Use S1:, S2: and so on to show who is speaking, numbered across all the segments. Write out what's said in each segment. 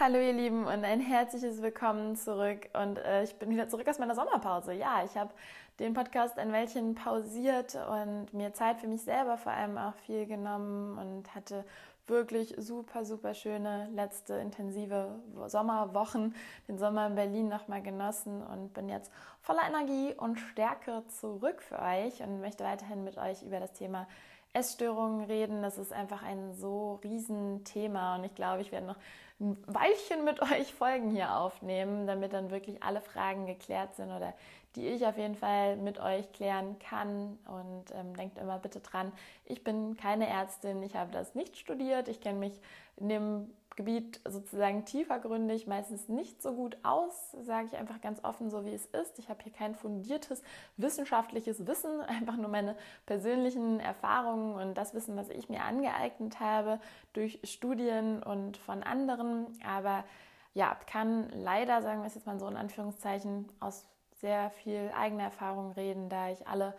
S1: Hallo ihr Lieben und ein herzliches Willkommen zurück. Und äh, ich bin wieder zurück aus meiner Sommerpause. Ja, ich habe den Podcast ein Weilchen pausiert und mir Zeit für mich selber vor allem auch viel genommen und hatte wirklich super, super schöne letzte intensive Sommerwochen, den Sommer in Berlin nochmal genossen und bin jetzt voller Energie und Stärke zurück für euch und möchte weiterhin mit euch über das Thema Essstörungen reden. Das ist einfach ein so riesen Thema und ich glaube, ich werde noch ein Weilchen mit euch Folgen hier aufnehmen, damit dann wirklich alle Fragen geklärt sind oder die ich auf jeden Fall mit euch klären kann. Und ähm, denkt immer bitte dran, ich bin keine Ärztin, ich habe das nicht studiert, ich kenne mich in dem Gebiet sozusagen tiefergründig meistens nicht so gut aus, sage ich einfach ganz offen, so wie es ist. Ich habe hier kein fundiertes wissenschaftliches Wissen, einfach nur meine persönlichen Erfahrungen und das Wissen, was ich mir angeeignet habe durch Studien und von anderen. Aber ja, kann leider, sagen wir es jetzt mal so in Anführungszeichen, aus sehr viel eigener Erfahrung reden, da ich alle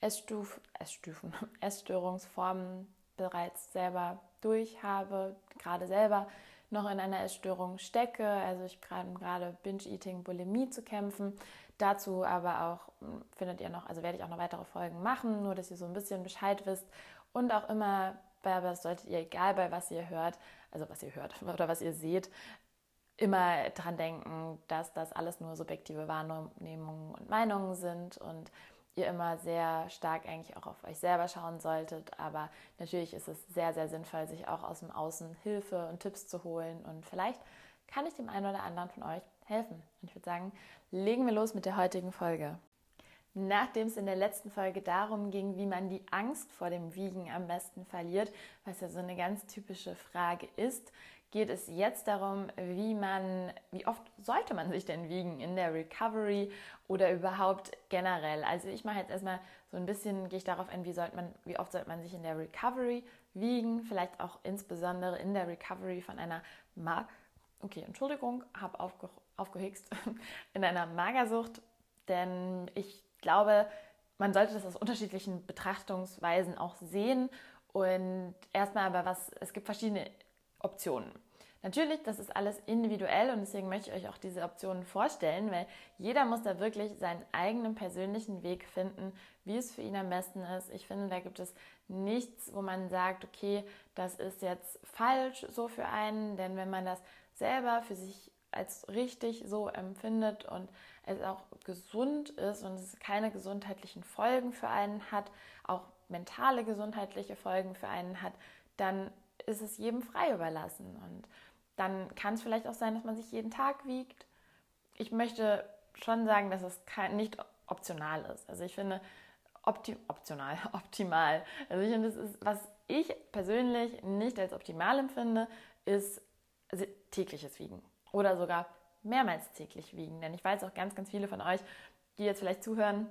S1: Essstuf Essstufen, Essstörungsformen bereits selber durch habe, gerade selber noch in einer Essstörung stecke. Also ich gerade gerade Binge-Eating, Bulimie zu kämpfen. Dazu aber auch hm, findet ihr noch, also werde ich auch noch weitere Folgen machen, nur dass ihr so ein bisschen Bescheid wisst und auch immer, aber das solltet ihr, egal bei was ihr hört, also was ihr hört oder was ihr seht, immer dran denken, dass das alles nur subjektive Wahrnehmungen und Meinungen sind und ihr immer sehr stark eigentlich auch auf euch selber schauen solltet. Aber natürlich ist es sehr, sehr sinnvoll, sich auch aus dem Außen Hilfe und Tipps zu holen. Und vielleicht kann ich dem einen oder anderen von euch helfen. Und ich würde sagen, legen wir los mit der heutigen Folge. Nachdem es in der letzten Folge darum ging, wie man die Angst vor dem Wiegen am besten verliert, was ja so eine ganz typische Frage ist, geht es jetzt darum, wie man, wie oft sollte man sich denn wiegen in der Recovery oder überhaupt generell. Also ich mache jetzt erstmal so ein bisschen, gehe ich darauf ein, wie, sollte man, wie oft sollte man sich in der Recovery wiegen, vielleicht auch insbesondere in der Recovery von einer Ma okay, Entschuldigung, habe aufge aufgehickst, in einer Magersucht, denn ich glaube, man sollte das aus unterschiedlichen Betrachtungsweisen auch sehen und erstmal aber was, es gibt verschiedene Optionen. Natürlich, das ist alles individuell und deswegen möchte ich euch auch diese Optionen vorstellen, weil jeder muss da wirklich seinen eigenen persönlichen Weg finden, wie es für ihn am besten ist. Ich finde, da gibt es nichts, wo man sagt, okay, das ist jetzt falsch so für einen, denn wenn man das selber für sich als richtig so empfindet und es auch gesund ist und es keine gesundheitlichen Folgen für einen hat, auch mentale gesundheitliche Folgen für einen hat, dann ist es jedem frei überlassen. Und dann kann es vielleicht auch sein, dass man sich jeden Tag wiegt. Ich möchte schon sagen, dass es nicht optional ist. Also ich finde, opti optional, optimal. Also ich finde, das ist, was ich persönlich nicht als optimal empfinde, ist tägliches Wiegen oder sogar mehrmals täglich wiegen. Denn ich weiß auch ganz, ganz viele von euch, die jetzt vielleicht zuhören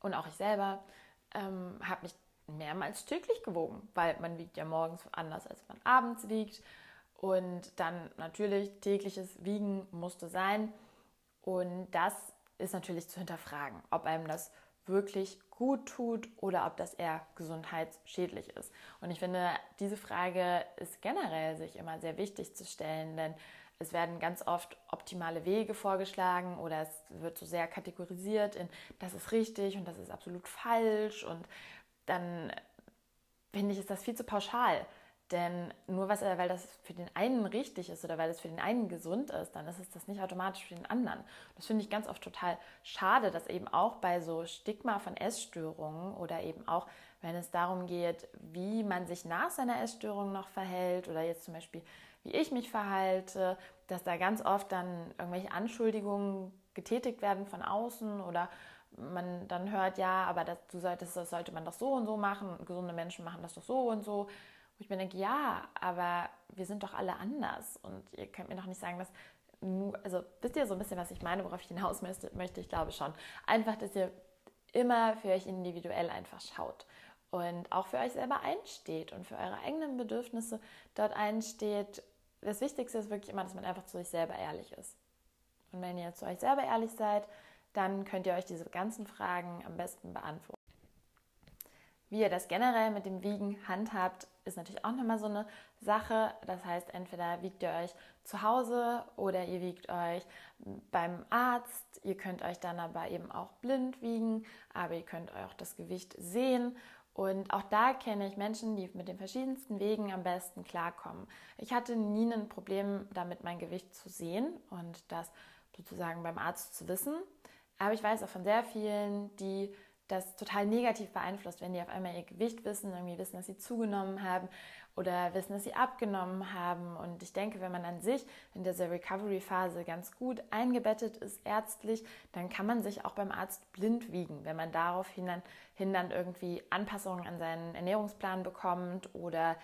S1: und auch ich selber, ähm, habe mich mehrmals täglich gewogen, weil man wiegt ja morgens anders, als man abends wiegt. Und dann natürlich tägliches Wiegen musste sein. Und das ist natürlich zu hinterfragen, ob einem das wirklich gut tut oder ob das eher gesundheitsschädlich ist. Und ich finde, diese Frage ist generell sich immer sehr wichtig zu stellen, denn es werden ganz oft optimale Wege vorgeschlagen oder es wird so sehr kategorisiert in das ist richtig und das ist absolut falsch und dann finde ich, ist das viel zu pauschal. Denn nur was, weil das für den einen richtig ist oder weil es für den einen gesund ist, dann ist es das nicht automatisch für den anderen. Das finde ich ganz oft total schade, dass eben auch bei so Stigma von Essstörungen oder eben auch, wenn es darum geht, wie man sich nach seiner Essstörung noch verhält oder jetzt zum Beispiel, wie ich mich verhalte, dass da ganz oft dann irgendwelche Anschuldigungen getätigt werden von außen oder man dann hört, ja, aber das, du solltest, das sollte man doch so und so machen, gesunde Menschen machen das doch so und so. Wo ich mir denke, ja, aber wir sind doch alle anders und ihr könnt mir doch nicht sagen, dass also wisst ihr so ein bisschen, was ich meine, worauf ich hinaus möchte, möchte ich glaube schon. Einfach, dass ihr immer für euch individuell einfach schaut und auch für euch selber einsteht und für eure eigenen Bedürfnisse dort einsteht. Das Wichtigste ist wirklich immer, dass man einfach zu sich selber ehrlich ist. Und wenn ihr zu euch selber ehrlich seid, dann könnt ihr euch diese ganzen Fragen am besten beantworten. Wie ihr das generell mit dem Wiegen handhabt, ist natürlich auch nochmal so eine Sache. Das heißt, entweder wiegt ihr euch zu Hause oder ihr wiegt euch beim Arzt. Ihr könnt euch dann aber eben auch blind wiegen, aber ihr könnt auch das Gewicht sehen. Und auch da kenne ich Menschen, die mit den verschiedensten Wegen am besten klarkommen. Ich hatte nie ein Problem damit, mein Gewicht zu sehen und das sozusagen beim Arzt zu wissen. Aber ich weiß auch von sehr vielen, die das total negativ beeinflusst, wenn die auf einmal ihr Gewicht wissen, irgendwie wissen, dass sie zugenommen haben oder wissen, dass sie abgenommen haben. Und ich denke, wenn man an sich in dieser Recovery-Phase ganz gut eingebettet ist ärztlich, dann kann man sich auch beim Arzt blind wiegen, wenn man daraufhin dann, hin dann irgendwie Anpassungen an seinen Ernährungsplan bekommt oder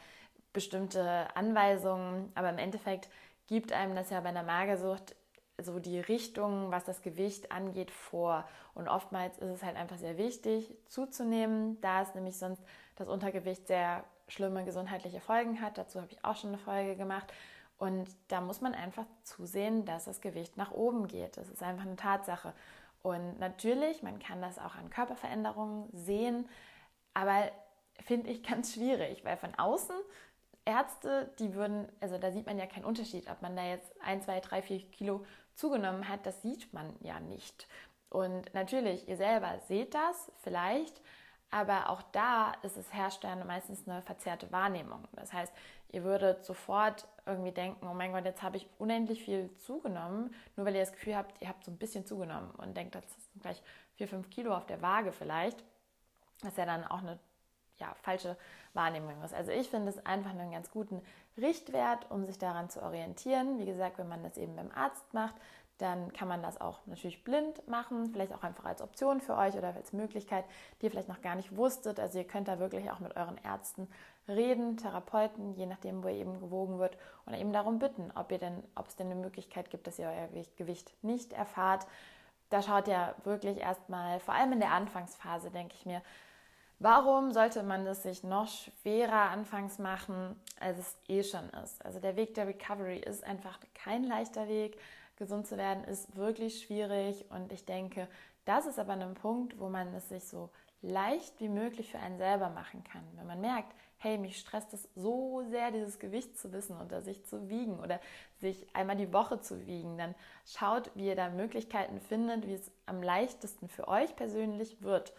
S1: bestimmte Anweisungen. Aber im Endeffekt gibt einem das ja bei einer Magersucht so die Richtung, was das Gewicht angeht, vor. Und oftmals ist es halt einfach sehr wichtig zuzunehmen, da es nämlich sonst das Untergewicht sehr schlimme gesundheitliche Folgen hat. Dazu habe ich auch schon eine Folge gemacht. Und da muss man einfach zusehen, dass das Gewicht nach oben geht. Das ist einfach eine Tatsache. Und natürlich, man kann das auch an Körperveränderungen sehen, aber finde ich ganz schwierig, weil von außen Ärzte, die würden, also da sieht man ja keinen Unterschied, ob man da jetzt ein, zwei, drei, vier Kilo zugenommen hat, das sieht man ja nicht. Und natürlich, ihr selber seht das vielleicht, aber auch da ist es herrscht dann meistens eine verzerrte Wahrnehmung. Das heißt, ihr würdet sofort irgendwie denken, oh mein Gott, jetzt habe ich unendlich viel zugenommen, nur weil ihr das Gefühl habt, ihr habt so ein bisschen zugenommen und denkt, das sind gleich vier, fünf Kilo auf der Waage vielleicht. Das ist ja dann auch eine ja, falsche Wahrnehmung ist. Also ich finde es einfach einen ganz guten Richtwert, um sich daran zu orientieren. Wie gesagt, wenn man das eben beim Arzt macht, dann kann man das auch natürlich blind machen, vielleicht auch einfach als Option für euch oder als Möglichkeit, die ihr vielleicht noch gar nicht wusstet. Also ihr könnt da wirklich auch mit euren Ärzten reden, Therapeuten, je nachdem, wo ihr eben gewogen wird, oder eben darum bitten, ob ihr denn, ob es denn eine Möglichkeit gibt, dass ihr euer Gewicht nicht erfahrt. Da schaut ihr wirklich erstmal, vor allem in der Anfangsphase, denke ich mir, Warum sollte man es sich noch schwerer anfangs machen, als es eh schon ist? Also der Weg der Recovery ist einfach kein leichter Weg gesund zu werden, ist wirklich schwierig. Und ich denke, das ist aber ein Punkt, wo man es sich so leicht wie möglich für einen selber machen kann. Wenn man merkt, hey, mich stresst es so sehr, dieses Gewicht zu wissen oder sich zu wiegen oder sich einmal die Woche zu wiegen, dann schaut, wie ihr da Möglichkeiten findet, wie es am leichtesten für euch persönlich wird.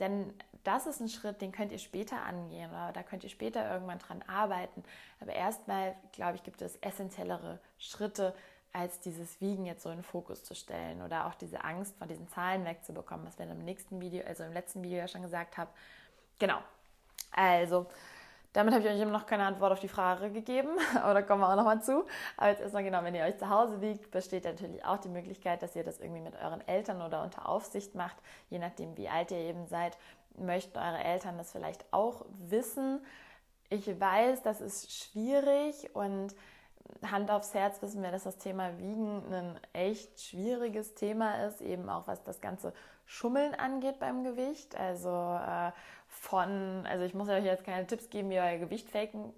S1: Denn das ist ein Schritt, den könnt ihr später angehen oder da könnt ihr später irgendwann dran arbeiten. Aber erstmal, glaube ich, gibt es essentiellere Schritte, als dieses Wiegen jetzt so in den Fokus zu stellen oder auch diese Angst vor diesen Zahlen wegzubekommen, was wir im nächsten Video, also im letzten Video ja schon gesagt haben. Genau. Also, damit habe ich euch eben noch keine Antwort auf die Frage gegeben, aber da kommen wir auch nochmal zu. Aber jetzt erstmal genau, wenn ihr euch zu Hause wiegt, besteht natürlich auch die Möglichkeit, dass ihr das irgendwie mit euren Eltern oder unter Aufsicht macht, je nachdem, wie alt ihr eben seid. Möchten eure Eltern das vielleicht auch wissen? Ich weiß, das ist schwierig und Hand aufs Herz wissen wir, dass das Thema Wiegen ein echt schwieriges Thema ist, eben auch was das ganze Schummeln angeht beim Gewicht. Also äh, von, also ich muss euch jetzt keine Tipps geben, wie ihr euer Gewicht faken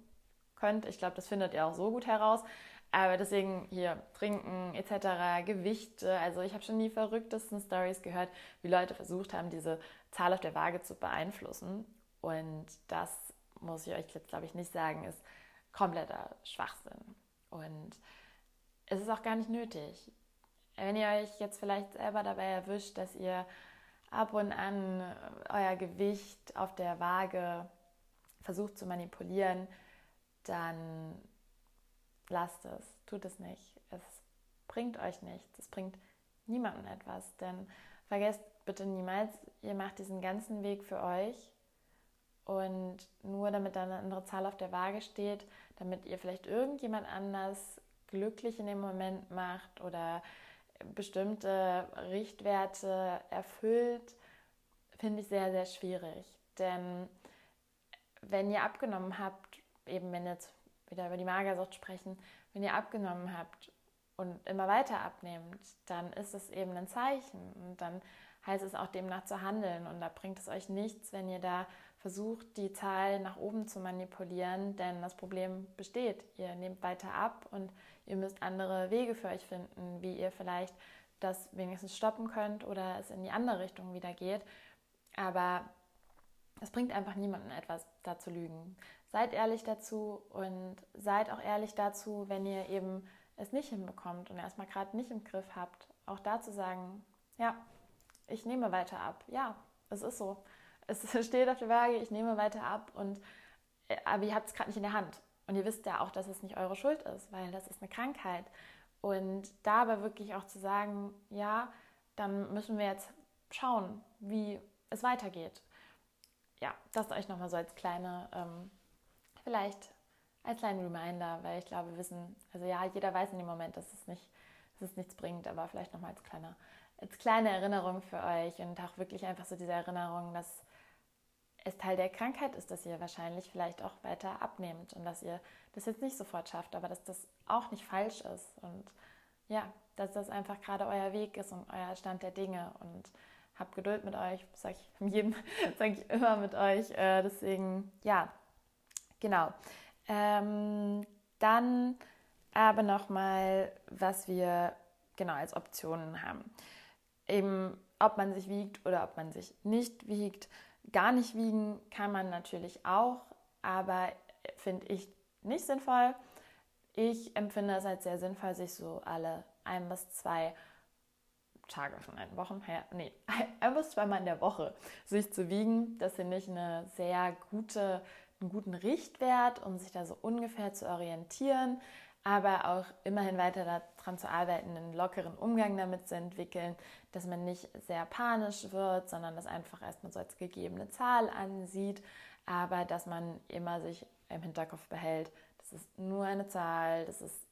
S1: könnt. Ich glaube, das findet ihr auch so gut heraus. Aber deswegen hier trinken etc., Gewichte. Also ich habe schon die verrücktesten Stories gehört, wie Leute versucht haben, diese Zahl auf der Waage zu beeinflussen. Und das muss ich euch jetzt, glaube ich, nicht sagen, ist kompletter Schwachsinn. Und es ist auch gar nicht nötig. Wenn ihr euch jetzt vielleicht selber dabei erwischt, dass ihr ab und an euer Gewicht auf der Waage versucht zu manipulieren, dann lasst es, tut es nicht. Es bringt euch nichts, es bringt niemandem etwas. Denn vergesst bitte niemals, ihr macht diesen ganzen Weg für euch und nur damit da eine andere Zahl auf der Waage steht, damit ihr vielleicht irgendjemand anders glücklich in dem Moment macht oder bestimmte Richtwerte erfüllt, finde ich sehr, sehr schwierig. Denn wenn ihr abgenommen habt, eben wenn jetzt wieder über die Magersucht sprechen, wenn ihr abgenommen habt und immer weiter abnehmt, dann ist es eben ein Zeichen und dann heißt es auch demnach zu handeln und da bringt es euch nichts, wenn ihr da versucht, die Zahl nach oben zu manipulieren, denn das Problem besteht. Ihr nehmt weiter ab und ihr müsst andere Wege für euch finden, wie ihr vielleicht das wenigstens stoppen könnt oder es in die andere Richtung wieder geht. Aber es bringt einfach niemandem etwas, da zu lügen. Seid ehrlich dazu und seid auch ehrlich dazu, wenn ihr eben es nicht hinbekommt und erstmal gerade nicht im Griff habt, auch da zu sagen, ja, ich nehme weiter ab. Ja, es ist so. Es steht auf der Waage, ich nehme weiter ab und äh, aber ihr habt es gerade nicht in der Hand. Und ihr wisst ja auch, dass es nicht eure Schuld ist, weil das ist eine Krankheit. Und da aber wirklich auch zu sagen, ja, dann müssen wir jetzt schauen, wie es weitergeht. Ja, das euch nochmal so als kleine, ähm, vielleicht als kleinen Reminder, weil ich glaube, wir wissen, also ja, jeder weiß in dem Moment, dass es, nicht, dass es nichts bringt, aber vielleicht nochmal als als kleine Erinnerung für euch und auch wirklich einfach so diese Erinnerung, dass es Teil der Krankheit ist, dass ihr wahrscheinlich vielleicht auch weiter abnehmt und dass ihr das jetzt nicht sofort schafft, aber dass das auch nicht falsch ist und ja, dass das einfach gerade euer Weg ist und euer Stand der Dinge und habt Geduld mit euch, sage ich jedem, sage ich immer mit euch. Äh, deswegen, ja, genau. Ähm, dann aber nochmal, was wir genau als Optionen haben. Eben, ob man sich wiegt oder ob man sich nicht wiegt. Gar nicht wiegen kann man natürlich auch, aber finde ich nicht sinnvoll. Ich empfinde es als sehr sinnvoll, sich so alle ein bis zwei Tage von einen Wochen her, nee, ein bis zweimal in der Woche sich zu wiegen. Das finde ich eine sehr gute, einen guten Richtwert, um sich da so ungefähr zu orientieren, aber auch immerhin weiter daran zu arbeiten, einen lockeren Umgang damit zu entwickeln, dass man nicht sehr panisch wird, sondern das einfach erstmal so als gegebene Zahl ansieht, aber dass man immer sich im Hinterkopf behält, das ist nur eine Zahl, das ist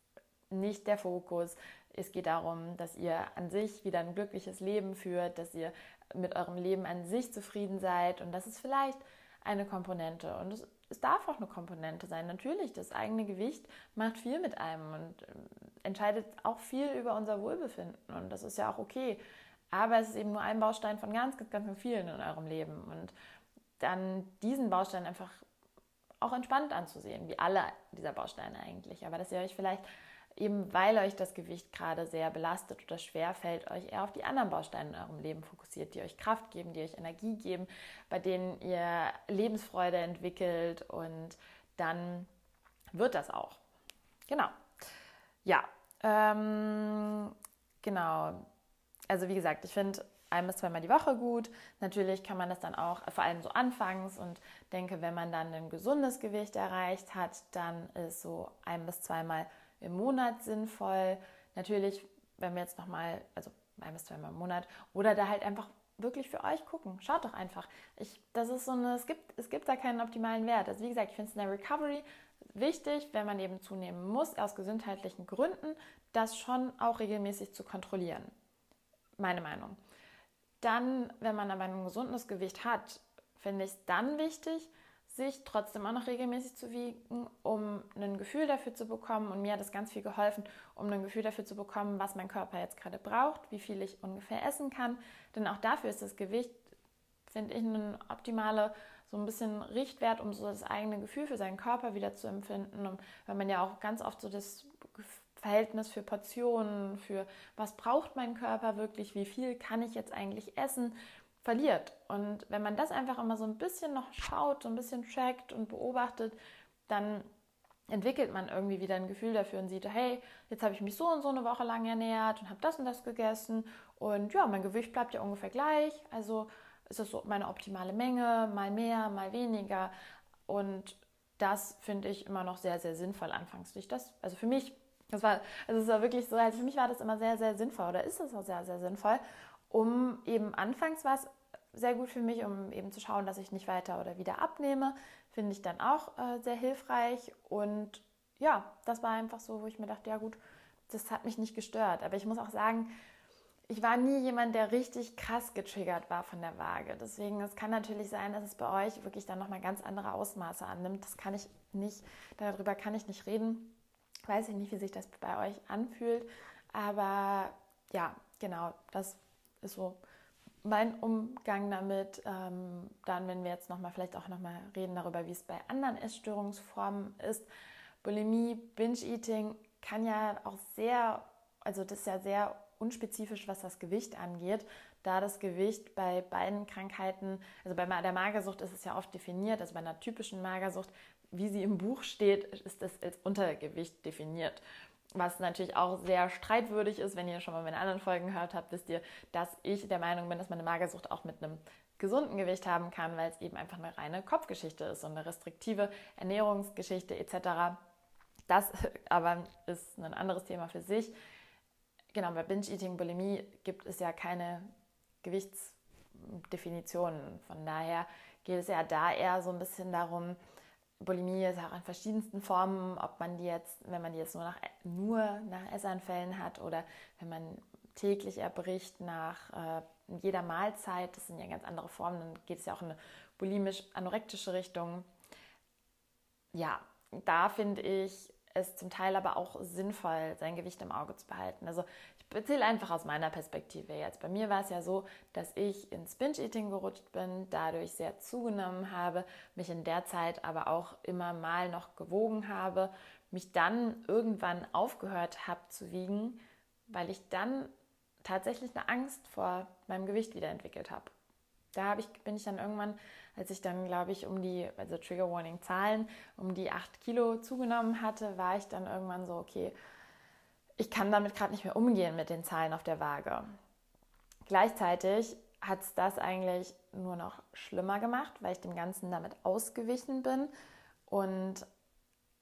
S1: nicht der Fokus. Es geht darum, dass ihr an sich wieder ein glückliches Leben führt, dass ihr mit eurem Leben an sich zufrieden seid und das ist vielleicht eine Komponente. Und es, es darf auch eine Komponente sein. Natürlich, das eigene Gewicht macht viel mit einem und ähm, entscheidet auch viel über unser Wohlbefinden. Und das ist ja auch okay. Aber es ist eben nur ein Baustein von ganz, ganz, ganz vielen in eurem Leben. Und dann diesen Baustein einfach auch entspannt anzusehen, wie alle dieser Bausteine eigentlich. Aber dass ihr euch vielleicht eben weil euch das Gewicht gerade sehr belastet oder schwer fällt, euch eher auf die anderen Bausteine in eurem Leben fokussiert, die euch Kraft geben, die euch Energie geben, bei denen ihr Lebensfreude entwickelt und dann wird das auch. Genau. Ja, ähm, genau. Also wie gesagt, ich finde ein bis zweimal die Woche gut. Natürlich kann man das dann auch, vor allem so anfangs und denke, wenn man dann ein gesundes Gewicht erreicht hat, dann ist so ein bis zweimal im Monat sinnvoll. Natürlich, wenn wir jetzt nochmal, also ein bis zweimal im Monat, oder da halt einfach wirklich für euch gucken. Schaut doch einfach. Ich, das ist so eine, es gibt, es gibt da keinen optimalen Wert. Also wie gesagt, ich finde es in der Recovery wichtig, wenn man eben zunehmen muss, aus gesundheitlichen Gründen, das schon auch regelmäßig zu kontrollieren. Meine Meinung. Dann, wenn man aber ein gesundes Gewicht hat, finde ich es dann wichtig, sich trotzdem auch noch regelmäßig zu wiegen, um ein Gefühl dafür zu bekommen. Und mir hat das ganz viel geholfen, um ein Gefühl dafür zu bekommen, was mein Körper jetzt gerade braucht, wie viel ich ungefähr essen kann. Denn auch dafür ist das Gewicht, finde ich, ein optimaler, so ein bisschen Richtwert, um so das eigene Gefühl für seinen Körper wieder zu empfinden. Und weil man ja auch ganz oft so das Verhältnis für Portionen, für was braucht mein Körper wirklich, wie viel kann ich jetzt eigentlich essen verliert. Und wenn man das einfach immer so ein bisschen noch schaut, so ein bisschen checkt und beobachtet, dann entwickelt man irgendwie wieder ein Gefühl dafür und sieht, hey, jetzt habe ich mich so und so eine Woche lang ernährt und habe das und das gegessen und ja, mein Gewicht bleibt ja ungefähr gleich. Also ist das so meine optimale Menge, mal mehr, mal weniger. Und das finde ich immer noch sehr, sehr sinnvoll anfangs. Das, also für mich, das war, also es war wirklich so, also für mich war das immer sehr, sehr sinnvoll oder ist es auch sehr, sehr sinnvoll um eben anfangs war es sehr gut für mich, um eben zu schauen, dass ich nicht weiter oder wieder abnehme. Finde ich dann auch äh, sehr hilfreich. Und ja, das war einfach so, wo ich mir dachte, ja gut, das hat mich nicht gestört. Aber ich muss auch sagen, ich war nie jemand, der richtig krass getriggert war von der Waage. Deswegen, es kann natürlich sein, dass es bei euch wirklich dann nochmal ganz andere Ausmaße annimmt. Das kann ich nicht, darüber kann ich nicht reden. Weiß ich nicht, wie sich das bei euch anfühlt. Aber ja, genau, das ist so mein Umgang damit. Ähm, dann, wenn wir jetzt nochmal vielleicht auch nochmal reden darüber, wie es bei anderen Essstörungsformen ist. Bulimie, Binge-Eating kann ja auch sehr, also das ist ja sehr unspezifisch, was das Gewicht angeht. da das Gewicht bei beiden Krankheiten, also bei der Magersucht ist es ja oft definiert, also bei einer typischen Magersucht, wie sie im Buch steht, ist das als Untergewicht definiert. Was natürlich auch sehr streitwürdig ist, wenn ihr schon mal meine anderen Folgen gehört habt, wisst ihr, dass ich der Meinung bin, dass man eine Magersucht auch mit einem gesunden Gewicht haben kann, weil es eben einfach eine reine Kopfgeschichte ist und eine restriktive Ernährungsgeschichte etc. Das aber ist ein anderes Thema für sich. Genau, bei Binge-Eating, Bulimie gibt es ja keine Gewichtsdefinitionen. Von daher geht es ja da eher so ein bisschen darum, Bulimie ist auch in verschiedensten Formen, ob man die jetzt, wenn man die jetzt nur nach, nur nach Essanfällen hat oder wenn man täglich erbricht nach äh, jeder Mahlzeit, das sind ja ganz andere Formen, dann geht es ja auch in eine bulimisch-anorektische Richtung. Ja, da finde ich es zum Teil aber auch sinnvoll, sein Gewicht im Auge zu behalten. Also erzähle einfach aus meiner Perspektive jetzt. Bei mir war es ja so, dass ich ins Binge-Eating gerutscht bin, dadurch sehr zugenommen habe, mich in der Zeit aber auch immer mal noch gewogen habe, mich dann irgendwann aufgehört habe zu wiegen, weil ich dann tatsächlich eine Angst vor meinem Gewicht wieder entwickelt habe. Da ich, bin ich dann irgendwann, als ich dann, glaube ich, um die, also Trigger Warning Zahlen, um die 8 Kilo zugenommen hatte, war ich dann irgendwann so, okay, ich kann damit gerade nicht mehr umgehen mit den Zahlen auf der Waage. Gleichzeitig hat es das eigentlich nur noch schlimmer gemacht, weil ich dem Ganzen damit ausgewichen bin. Und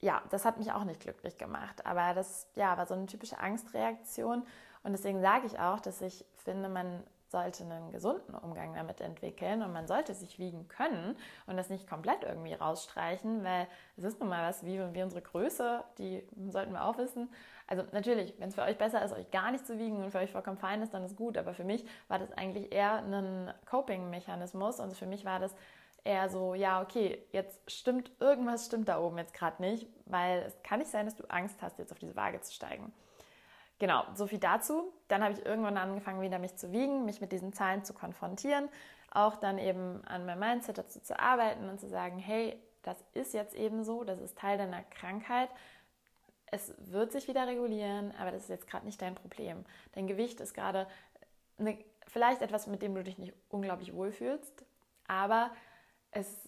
S1: ja, das hat mich auch nicht glücklich gemacht. Aber das ja, war so eine typische Angstreaktion. Und deswegen sage ich auch, dass ich finde, man sollte einen gesunden Umgang damit entwickeln und man sollte sich wiegen können und das nicht komplett irgendwie rausstreichen, weil es ist nun mal was wie, wie unsere Größe, die sollten wir auch wissen. Also natürlich, wenn es für euch besser ist, euch gar nicht zu wiegen und für euch vollkommen fein ist, dann ist gut. Aber für mich war das eigentlich eher ein Coping-Mechanismus und für mich war das eher so, ja, okay, jetzt stimmt, irgendwas stimmt da oben jetzt gerade nicht, weil es kann nicht sein, dass du Angst hast, jetzt auf diese Waage zu steigen. Genau, so viel dazu. Dann habe ich irgendwann angefangen, wieder mich zu wiegen, mich mit diesen Zahlen zu konfrontieren, auch dann eben an meinem Mindset dazu zu arbeiten und zu sagen, hey, das ist jetzt eben so, das ist Teil deiner Krankheit. Es wird sich wieder regulieren, aber das ist jetzt gerade nicht dein Problem. Dein Gewicht ist gerade eine, vielleicht etwas, mit dem du dich nicht unglaublich wohlfühlst, aber es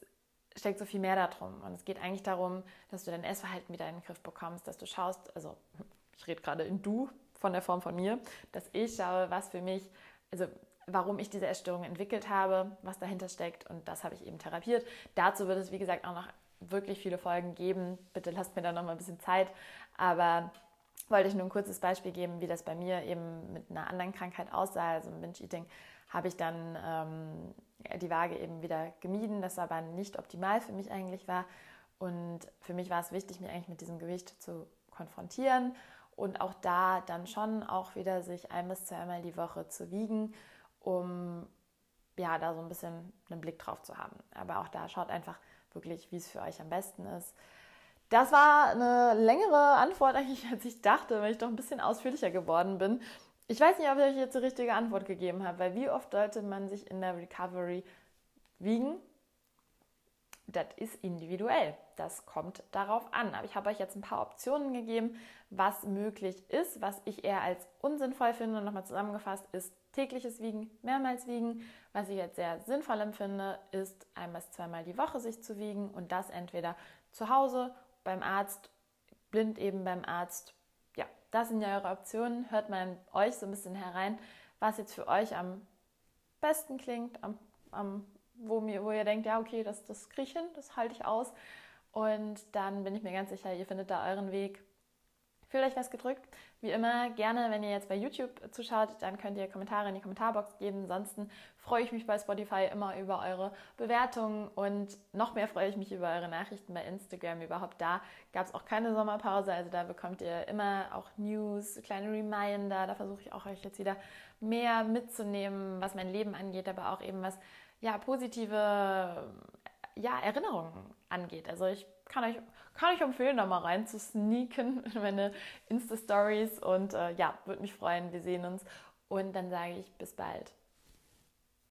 S1: steckt so viel mehr darum. Und es geht eigentlich darum, dass du dein Essverhalten wieder in den Griff bekommst, dass du schaust, also ich rede gerade in du von der Form von mir, dass ich schaue, was für mich, also warum ich diese Essstörung entwickelt habe, was dahinter steckt und das habe ich eben therapiert. Dazu wird es, wie gesagt, auch noch wirklich viele Folgen geben. Bitte lasst mir da noch mal ein bisschen Zeit, aber wollte ich nur ein kurzes Beispiel geben, wie das bei mir eben mit einer anderen Krankheit aussah, also Binge-Eating habe ich dann ähm, die Waage eben wieder gemieden, das aber nicht optimal für mich eigentlich war und für mich war es wichtig, mich eigentlich mit diesem Gewicht zu konfrontieren und auch da dann schon auch wieder sich ein bis zweimal die Woche zu wiegen, um ja da so ein bisschen einen Blick drauf zu haben. Aber auch da schaut einfach wirklich, wie es für euch am besten ist. Das war eine längere Antwort eigentlich, als ich dachte, weil ich doch ein bisschen ausführlicher geworden bin. Ich weiß nicht, ob ich euch jetzt die richtige Antwort gegeben habe, weil wie oft sollte man sich in der Recovery wiegen? das ist individuell. Das kommt darauf an. Aber ich habe euch jetzt ein paar Optionen gegeben, was möglich ist. Was ich eher als unsinnvoll finde, nochmal zusammengefasst, ist tägliches Wiegen, mehrmals wiegen. Was ich jetzt sehr sinnvoll empfinde, ist einmal zweimal die Woche sich zu wiegen und das entweder zu Hause, beim Arzt, blind eben beim Arzt. Ja, das sind ja eure Optionen. Hört mal in euch so ein bisschen herein, was jetzt für euch am besten klingt, am, am wo, mir, wo ihr denkt, ja, okay, das, das kriege ich hin, das halte ich aus. Und dann bin ich mir ganz sicher, ihr findet da euren Weg. Fühlt euch was gedrückt. Wie immer, gerne, wenn ihr jetzt bei YouTube zuschaut, dann könnt ihr Kommentare in die Kommentarbox geben. Ansonsten freue ich mich bei Spotify immer über eure Bewertungen und noch mehr freue ich mich über eure Nachrichten bei Instagram. Überhaupt da gab es auch keine Sommerpause, also da bekommt ihr immer auch News, kleine Reminder. Da versuche ich auch euch jetzt wieder mehr mitzunehmen, was mein Leben angeht, aber auch eben was ja, positive ja, Erinnerungen angeht. Also ich kann euch, kann euch empfehlen, da mal rein zu sneaken in meine Insta-Stories und äh, ja, würde mich freuen. Wir sehen uns und dann sage ich bis bald.